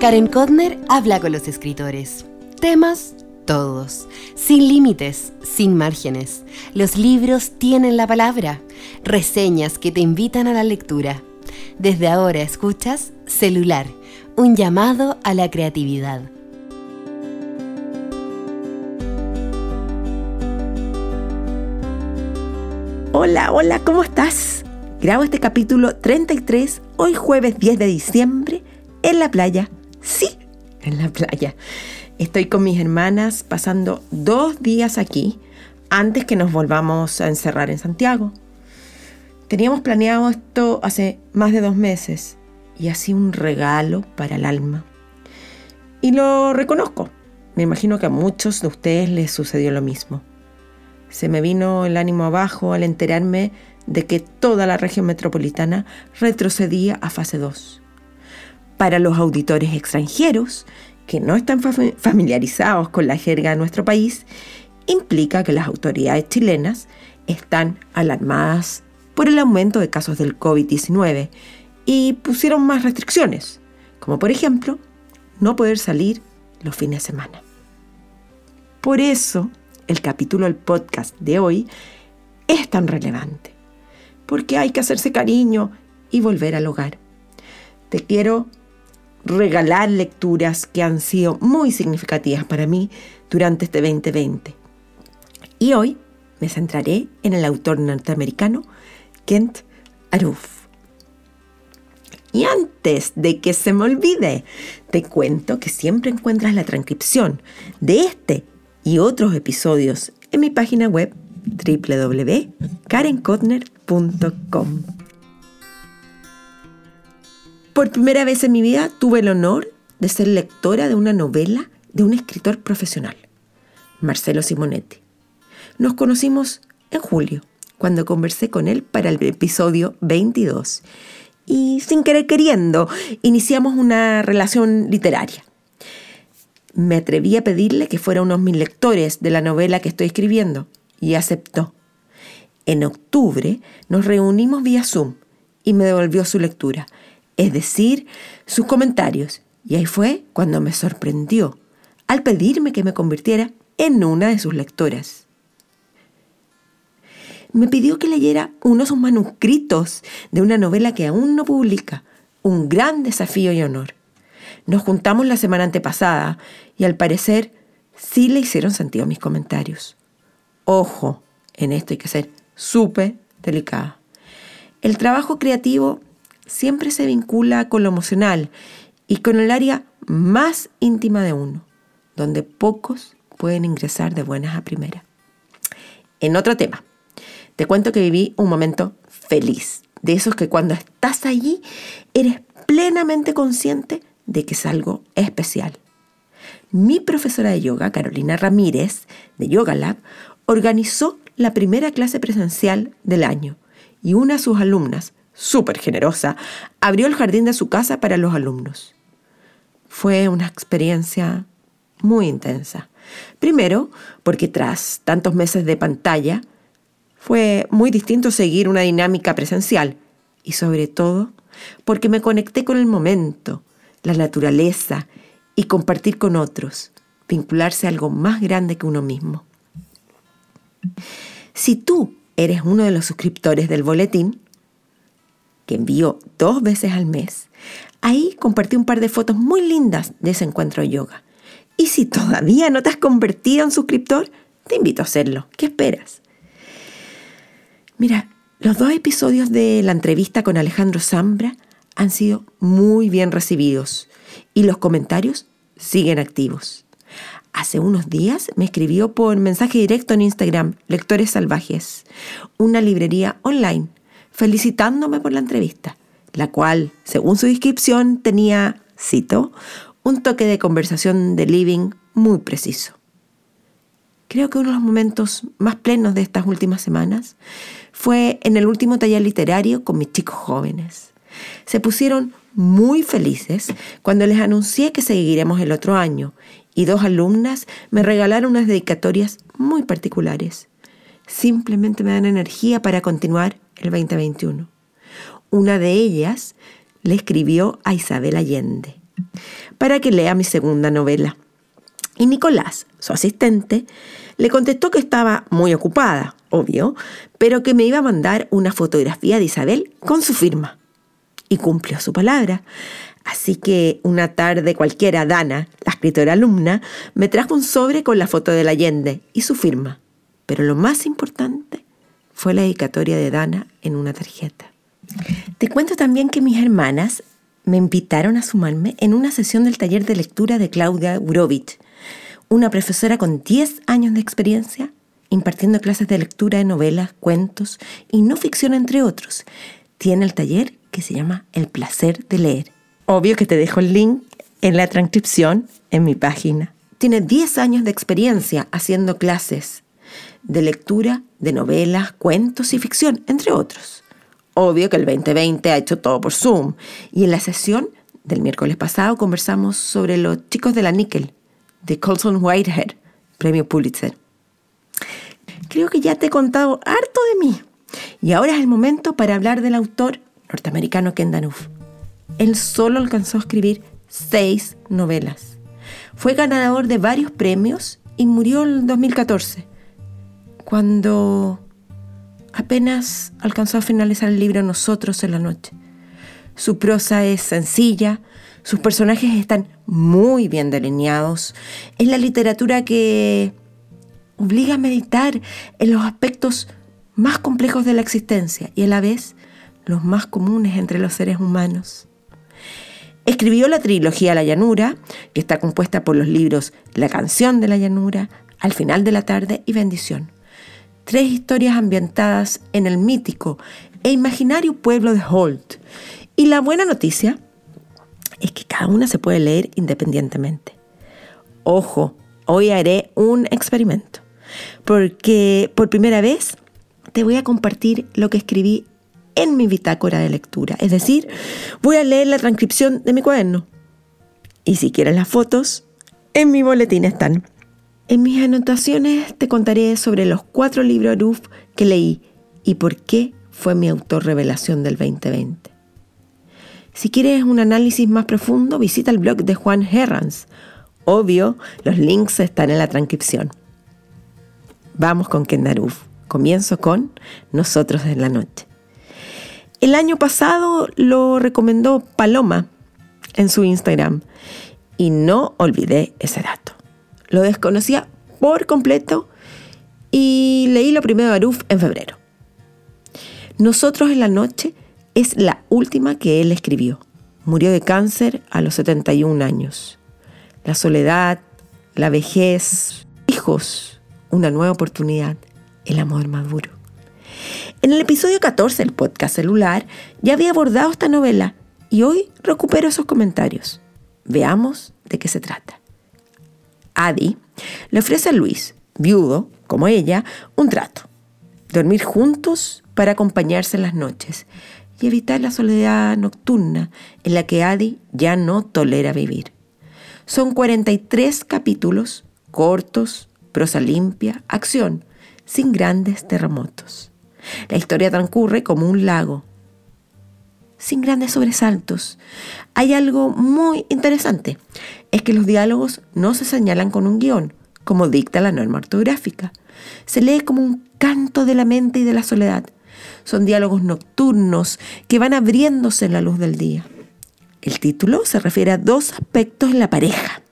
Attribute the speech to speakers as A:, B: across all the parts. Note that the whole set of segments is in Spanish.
A: Karen Kodner habla con los escritores. Temas todos, sin límites, sin márgenes. Los libros tienen la palabra, reseñas que te invitan a la lectura. Desde ahora escuchas Celular, un llamado a la creatividad.
B: Hola, hola, ¿cómo estás? Grabo este capítulo 33 hoy jueves 10 de diciembre en la playa. En la playa. Estoy con mis hermanas pasando dos días aquí antes que nos volvamos a encerrar en Santiago. Teníamos planeado esto hace más de dos meses y así un regalo para el alma. Y lo reconozco. Me imagino que a muchos de ustedes les sucedió lo mismo. Se me vino el ánimo abajo al enterarme de que toda la región metropolitana retrocedía a fase 2. Para los auditores extranjeros, que no están familiarizados con la jerga de nuestro país, implica que las autoridades chilenas están alarmadas por el aumento de casos del COVID-19 y pusieron más restricciones, como por ejemplo no poder salir los fines de semana. Por eso, el capítulo del podcast de hoy es tan relevante, porque hay que hacerse cariño y volver al hogar. Te quiero regalar lecturas que han sido muy significativas para mí durante este 2020. Y hoy me centraré en el autor norteamericano Kent Aruf. Y antes de que se me olvide, te cuento que siempre encuentras la transcripción de este y otros episodios en mi página web www.karenkotner.com. Por primera vez en mi vida tuve el honor de ser lectora de una novela de un escritor profesional, Marcelo Simonetti. Nos conocimos en julio, cuando conversé con él para el episodio 22. Y sin querer queriendo, iniciamos una relación literaria. Me atreví a pedirle que fuera uno de mis lectores de la novela que estoy escribiendo y aceptó. En octubre nos reunimos vía Zoom y me devolvió su lectura es decir, sus comentarios. Y ahí fue cuando me sorprendió al pedirme que me convirtiera en una de sus lectoras. Me pidió que leyera uno de sus manuscritos de una novela que aún no publica, un gran desafío y honor. Nos juntamos la semana antepasada y al parecer sí le hicieron sentido mis comentarios. Ojo, en esto hay que ser súper delicada. El trabajo creativo siempre se vincula con lo emocional y con el área más íntima de uno, donde pocos pueden ingresar de buenas a primeras. En otro tema, te cuento que viví un momento feliz, de esos que cuando estás allí eres plenamente consciente de que es algo especial. Mi profesora de yoga, Carolina Ramírez, de Yoga Lab, organizó la primera clase presencial del año y una de sus alumnas, súper generosa, abrió el jardín de su casa para los alumnos. Fue una experiencia muy intensa. Primero, porque tras tantos meses de pantalla, fue muy distinto seguir una dinámica presencial. Y sobre todo, porque me conecté con el momento, la naturaleza y compartir con otros, vincularse a algo más grande que uno mismo. Si tú eres uno de los suscriptores del boletín, que envío dos veces al mes, ahí compartí un par de fotos muy lindas de ese encuentro de yoga. Y si todavía no te has convertido en suscriptor, te invito a hacerlo. ¿Qué esperas? Mira, los dos episodios de la entrevista con Alejandro Zambra han sido muy bien recibidos y los comentarios siguen activos. Hace unos días me escribió por mensaje directo en Instagram Lectores Salvajes, una librería online felicitándome por la entrevista, la cual, según su descripción, tenía, cito, un toque de conversación de living muy preciso. Creo que uno de los momentos más plenos de estas últimas semanas fue en el último taller literario con mis chicos jóvenes. Se pusieron muy felices cuando les anuncié que seguiremos el otro año y dos alumnas me regalaron unas dedicatorias muy particulares. Simplemente me dan energía para continuar el 2021. Una de ellas le escribió a Isabel Allende, para que lea mi segunda novela. Y Nicolás, su asistente, le contestó que estaba muy ocupada, obvio, pero que me iba a mandar una fotografía de Isabel con su firma. Y cumplió su palabra. Así que una tarde cualquiera, Dana, la escritora alumna, me trajo un sobre con la foto de Allende y su firma. Pero lo más importante fue la dedicatoria de Dana en una tarjeta. Te cuento también que mis hermanas me invitaron a sumarme en una sesión del taller de lectura de Claudia Gurovich, una profesora con 10 años de experiencia impartiendo clases de lectura de novelas, cuentos y no ficción, entre otros. Tiene el taller que se llama El placer de leer. Obvio que te dejo el link en la transcripción en mi página. Tiene 10 años de experiencia haciendo clases de lectura de novelas, cuentos y ficción, entre otros. Obvio que el 2020 ha hecho todo por Zoom. Y en la sesión del miércoles pasado conversamos sobre los chicos de la Nickel, de Colson Whitehead, premio Pulitzer. Creo que ya te he contado harto de mí. Y ahora es el momento para hablar del autor norteamericano Ken Danuf. Él solo alcanzó a escribir seis novelas. Fue ganador de varios premios y murió en 2014, cuando apenas alcanzó a finalizar el libro Nosotros en la noche. Su prosa es sencilla, sus personajes están muy bien delineados. Es la literatura que obliga a meditar en los aspectos más complejos de la existencia y a la vez los más comunes entre los seres humanos. Escribió la trilogía La Llanura, que está compuesta por los libros La canción de la llanura, Al final de la tarde y Bendición. Tres historias ambientadas en el mítico e imaginario pueblo de Holt. Y la buena noticia es que cada una se puede leer independientemente. Ojo, hoy haré un experimento porque por primera vez te voy a compartir lo que escribí en mi bitácora de lectura. Es decir, voy a leer la transcripción de mi cuaderno. Y si quieres las fotos, en mi boletín están. En mis anotaciones te contaré sobre los cuatro libros Aruf que leí y por qué fue mi autor revelación del 2020. Si quieres un análisis más profundo, visita el blog de Juan Herrans. Obvio, los links están en la transcripción. Vamos con Kendaruf. Comienzo con Nosotros en la Noche. El año pasado lo recomendó Paloma en su Instagram y no olvidé ese dato. Lo desconocía por completo y leí lo primero de Aruf en febrero. Nosotros en la noche es la última que él escribió. Murió de cáncer a los 71 años. La soledad, la vejez, hijos, una nueva oportunidad, el amor maduro. En el episodio 14 del podcast celular ya había abordado esta novela y hoy recupero esos comentarios. Veamos de qué se trata. Adi le ofrece a Luis, viudo, como ella, un trato. Dormir juntos para acompañarse en las noches y evitar la soledad nocturna en la que Adi ya no tolera vivir. Son 43 capítulos cortos, prosa limpia, acción, sin grandes terremotos. La historia transcurre como un lago, sin grandes sobresaltos. Hay algo muy interesante, es que los diálogos no se señalan con un guion, como dicta la norma ortográfica. Se lee como un canto de la mente y de la soledad. Son diálogos nocturnos que van abriéndose en la luz del día. El título se refiere a dos aspectos en la pareja.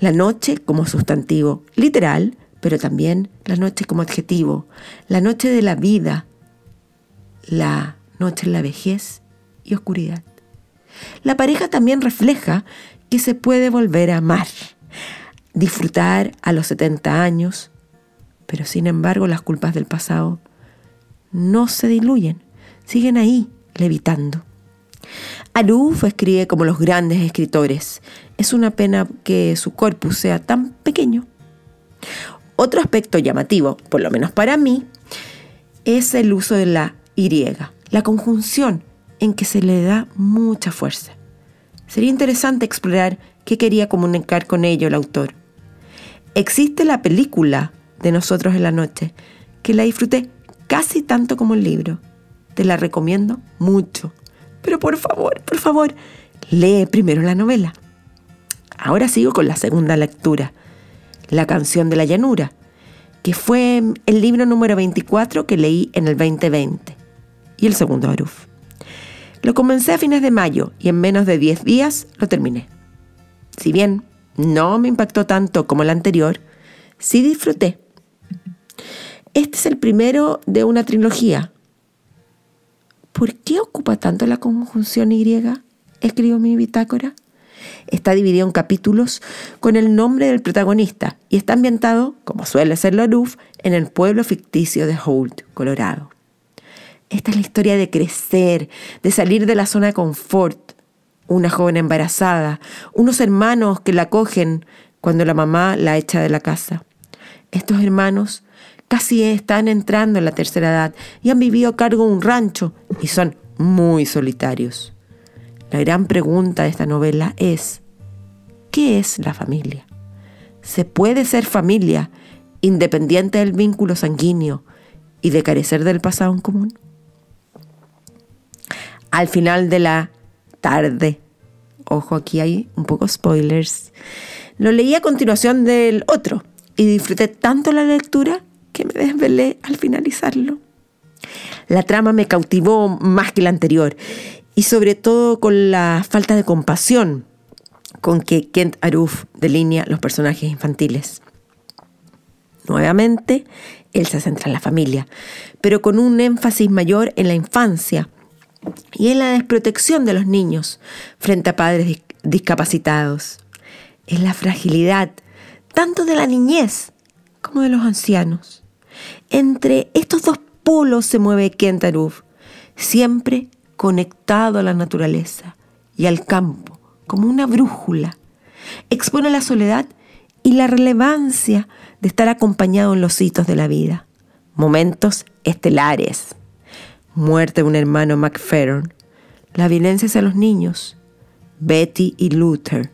B: La noche como sustantivo literal pero también la noche como adjetivo, la noche de la vida, la noche en la vejez y oscuridad. La pareja también refleja que se puede volver a amar, disfrutar a los 70 años, pero sin embargo las culpas del pasado no se diluyen, siguen ahí, levitando. Aruf escribe como los grandes escritores. Es una pena que su corpus sea tan pequeño. Otro aspecto llamativo, por lo menos para mí, es el uso de la Y, la conjunción en que se le da mucha fuerza. Sería interesante explorar qué quería comunicar con ello el autor. Existe la película de Nosotros en la Noche, que la disfruté casi tanto como el libro. Te la recomiendo mucho. Pero por favor, por favor, lee primero la novela. Ahora sigo con la segunda lectura, La canción de la llanura, que fue el libro número 24 que leí en el 2020 y el segundo Aruf. Lo comencé a fines de mayo y en menos de 10 días lo terminé. Si bien no me impactó tanto como el anterior, sí disfruté. Este es el primero de una trilogía. ¿Por qué ocupa tanto la conjunción Y? Escribió mi bitácora. Está dividido en capítulos con el nombre del protagonista y está ambientado, como suele ser Loruf, en el pueblo ficticio de Holt, Colorado. Esta es la historia de crecer, de salir de la zona de confort. Una joven embarazada, unos hermanos que la cogen cuando la mamá la echa de la casa. Estos hermanos casi están entrando en la tercera edad y han vivido a cargo de un rancho y son muy solitarios. La gran pregunta de esta novela es, ¿qué es la familia? ¿Se puede ser familia independiente del vínculo sanguíneo y de carecer del pasado en común? Al final de la tarde, ojo aquí hay un poco spoilers, lo leí a continuación del otro y disfruté tanto la lectura que me desvelé al finalizarlo. La trama me cautivó más que la anterior y sobre todo con la falta de compasión con que Kent Aruf delinea los personajes infantiles. Nuevamente, él se centra en la familia, pero con un énfasis mayor en la infancia y en la desprotección de los niños frente a padres discapacitados, en la fragilidad tanto de la niñez como de los ancianos. Entre estos dos polos se mueve Kent Aruf, siempre conectado a la naturaleza y al campo, como una brújula. Expone la soledad y la relevancia de estar acompañado en los hitos de la vida. Momentos estelares. Muerte de un hermano McFerron. La violencia hacia los niños. Betty y Luther.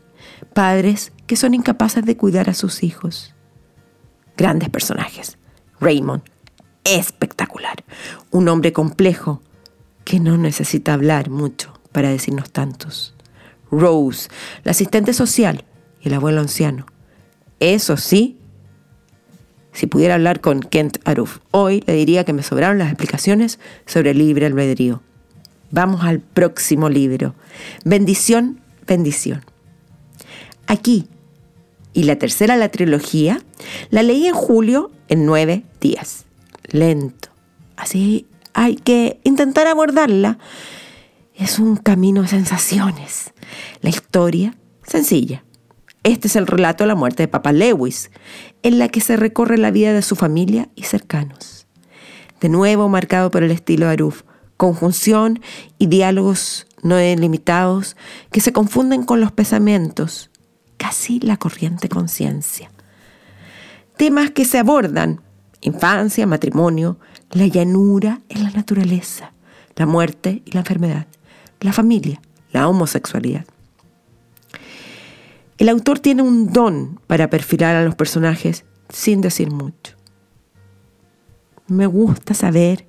B: Padres que son incapaces de cuidar a sus hijos. Grandes personajes. Raymond. Espectacular. Un hombre complejo que no necesita hablar mucho para decirnos tantos. Rose, la asistente social y el abuelo anciano. Eso sí, si pudiera hablar con Kent Aruf hoy, le diría que me sobraron las explicaciones sobre el libre albedrío. Vamos al próximo libro. Bendición, bendición. Aquí, y la tercera la trilogía, la leí en julio en nueve días. Lento. Así hay que intentar abordarla. Es un camino de sensaciones. La historia, sencilla. Este es el relato de la muerte de Papa Lewis, en la que se recorre la vida de su familia y cercanos. De nuevo marcado por el estilo de Aruf, conjunción y diálogos no delimitados que se confunden con los pensamientos, casi la corriente conciencia. Temas que se abordan, infancia, matrimonio, la llanura en la naturaleza, la muerte y la enfermedad, la familia, la homosexualidad. El autor tiene un don para perfilar a los personajes sin decir mucho. Me gusta saber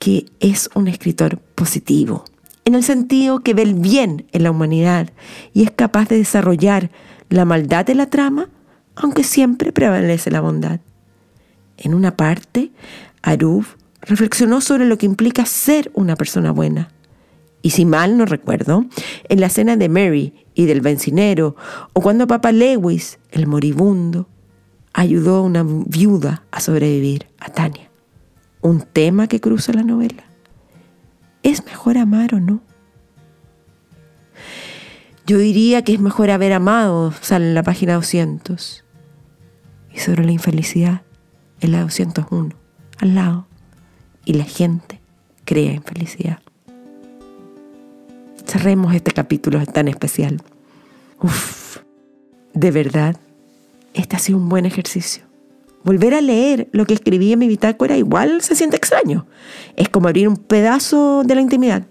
B: que es un escritor positivo, en el sentido que ve el bien en la humanidad y es capaz de desarrollar la maldad de la trama, aunque siempre prevalece la bondad. En una parte, Aruf reflexionó sobre lo que implica ser una persona buena. Y si mal no recuerdo, en la escena de Mary y del bencinero, o cuando Papa Lewis, el moribundo, ayudó a una viuda a sobrevivir, a Tania. Un tema que cruza la novela. ¿Es mejor amar o no? Yo diría que es mejor haber amado, sale en la página 200. Y sobre la infelicidad, en la 201, al lado, y la gente crea en felicidad. Cerremos este capítulo tan especial. Uf, de verdad, este ha sido un buen ejercicio. Volver a leer lo que escribí en mi bitácora igual se siente extraño. Es como abrir un pedazo de la intimidad.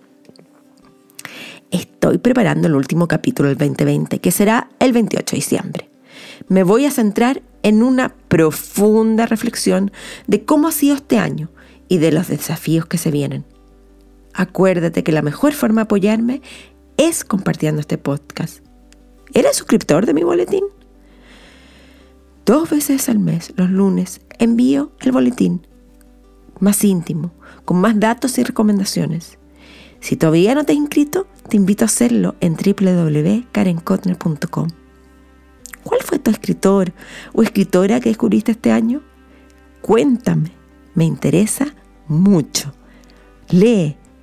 B: Estoy preparando el último capítulo del 2020, que será el 28 de diciembre me voy a centrar en una profunda reflexión de cómo ha sido este año y de los desafíos que se vienen. Acuérdate que la mejor forma de apoyarme es compartiendo este podcast. ¿Eres suscriptor de mi boletín? Dos veces al mes, los lunes, envío el boletín más íntimo, con más datos y recomendaciones. Si todavía no te has inscrito, te invito a hacerlo en www.karenkotner.com. ¿Cuál fue tu escritor o escritora que descubriste este año? Cuéntame, me interesa mucho. Lee,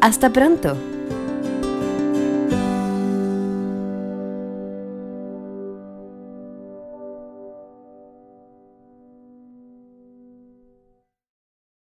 A: Hasta pronto.